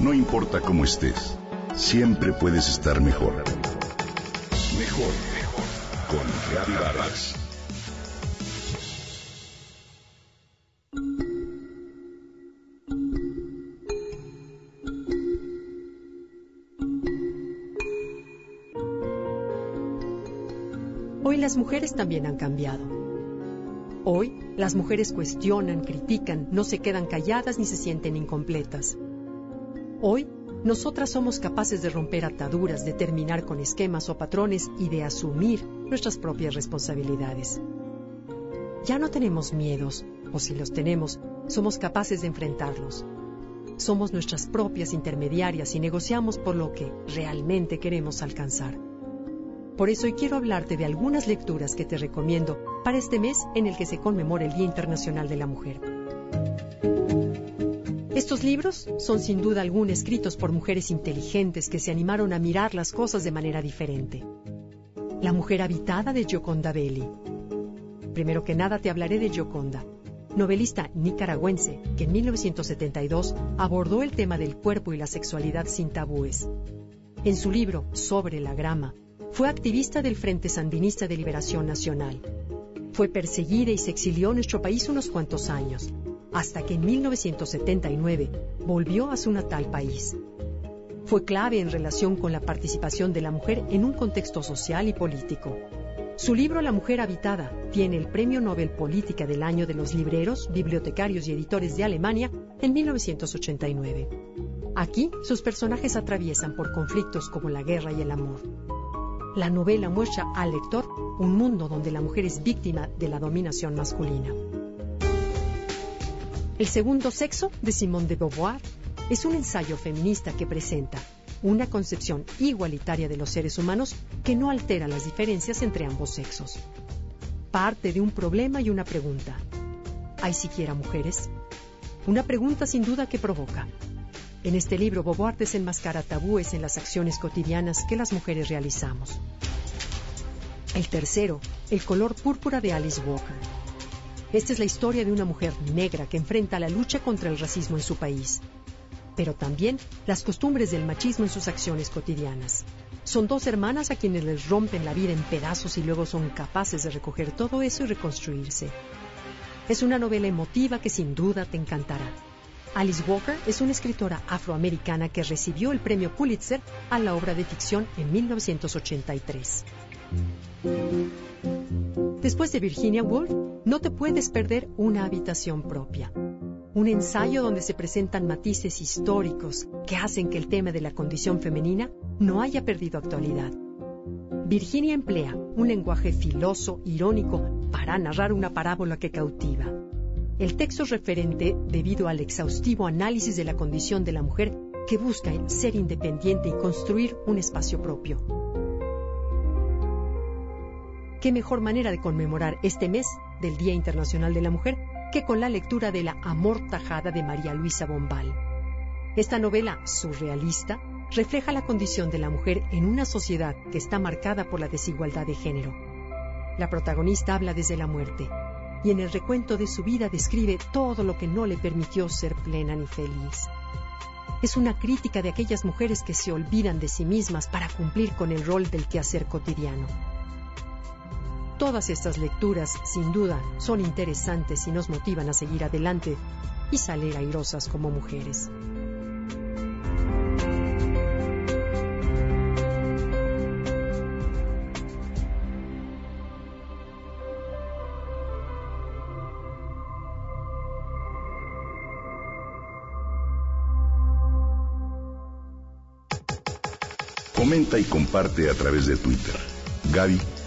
No importa cómo estés, siempre puedes estar mejor. Mejor, mejor. Con Reavivadas. Hoy las mujeres también han cambiado. Hoy las mujeres cuestionan, critican, no se quedan calladas ni se sienten incompletas. Hoy nosotras somos capaces de romper ataduras, de terminar con esquemas o patrones y de asumir nuestras propias responsabilidades. Ya no tenemos miedos, o si los tenemos, somos capaces de enfrentarlos. Somos nuestras propias intermediarias y negociamos por lo que realmente queremos alcanzar. Por eso hoy quiero hablarte de algunas lecturas que te recomiendo para este mes en el que se conmemora el Día Internacional de la Mujer. Estos libros son sin duda alguna escritos por mujeres inteligentes que se animaron a mirar las cosas de manera diferente. La mujer habitada de Gioconda Belli. Primero que nada te hablaré de Gioconda, novelista nicaragüense que en 1972 abordó el tema del cuerpo y la sexualidad sin tabúes. En su libro Sobre la grama, fue activista del Frente Sandinista de Liberación Nacional. Fue perseguida y se exilió en nuestro país unos cuantos años, hasta que en 1979 volvió a su natal país. Fue clave en relación con la participación de la mujer en un contexto social y político. Su libro La mujer habitada tiene el Premio Nobel Política del Año de los Libreros, Bibliotecarios y Editores de Alemania en 1989. Aquí sus personajes atraviesan por conflictos como la guerra y el amor. La novela muestra al lector un mundo donde la mujer es víctima de la dominación masculina. El segundo sexo de Simone de Beauvoir es un ensayo feminista que presenta una concepción igualitaria de los seres humanos que no altera las diferencias entre ambos sexos. Parte de un problema y una pregunta. ¿Hay siquiera mujeres? Una pregunta sin duda que provoca. En este libro, Beauvoir desenmascara tabúes en las acciones cotidianas que las mujeres realizamos. El tercero, El color púrpura de Alice Walker. Esta es la historia de una mujer negra que enfrenta la lucha contra el racismo en su país, pero también las costumbres del machismo en sus acciones cotidianas. Son dos hermanas a quienes les rompen la vida en pedazos y luego son capaces de recoger todo eso y reconstruirse. Es una novela emotiva que sin duda te encantará. Alice Walker es una escritora afroamericana que recibió el premio Pulitzer a la obra de ficción en 1983. Después de Virginia Woolf, no te puedes perder Una habitación propia, un ensayo donde se presentan matices históricos que hacen que el tema de la condición femenina no haya perdido actualidad. Virginia emplea un lenguaje filoso, irónico, para narrar una parábola que cautiva. El texto es referente debido al exhaustivo análisis de la condición de la mujer que busca ser independiente y construir un espacio propio. ¿Qué mejor manera de conmemorar este mes del Día Internacional de la Mujer que con la lectura de La Amortajada de María Luisa Bombal? Esta novela surrealista refleja la condición de la mujer en una sociedad que está marcada por la desigualdad de género. La protagonista habla desde la muerte, y en el recuento de su vida describe todo lo que no le permitió ser plena ni feliz. Es una crítica de aquellas mujeres que se olvidan de sí mismas para cumplir con el rol del quehacer cotidiano. Todas estas lecturas, sin duda, son interesantes y nos motivan a seguir adelante y salir airosas como mujeres. Comenta y comparte a través de Twitter.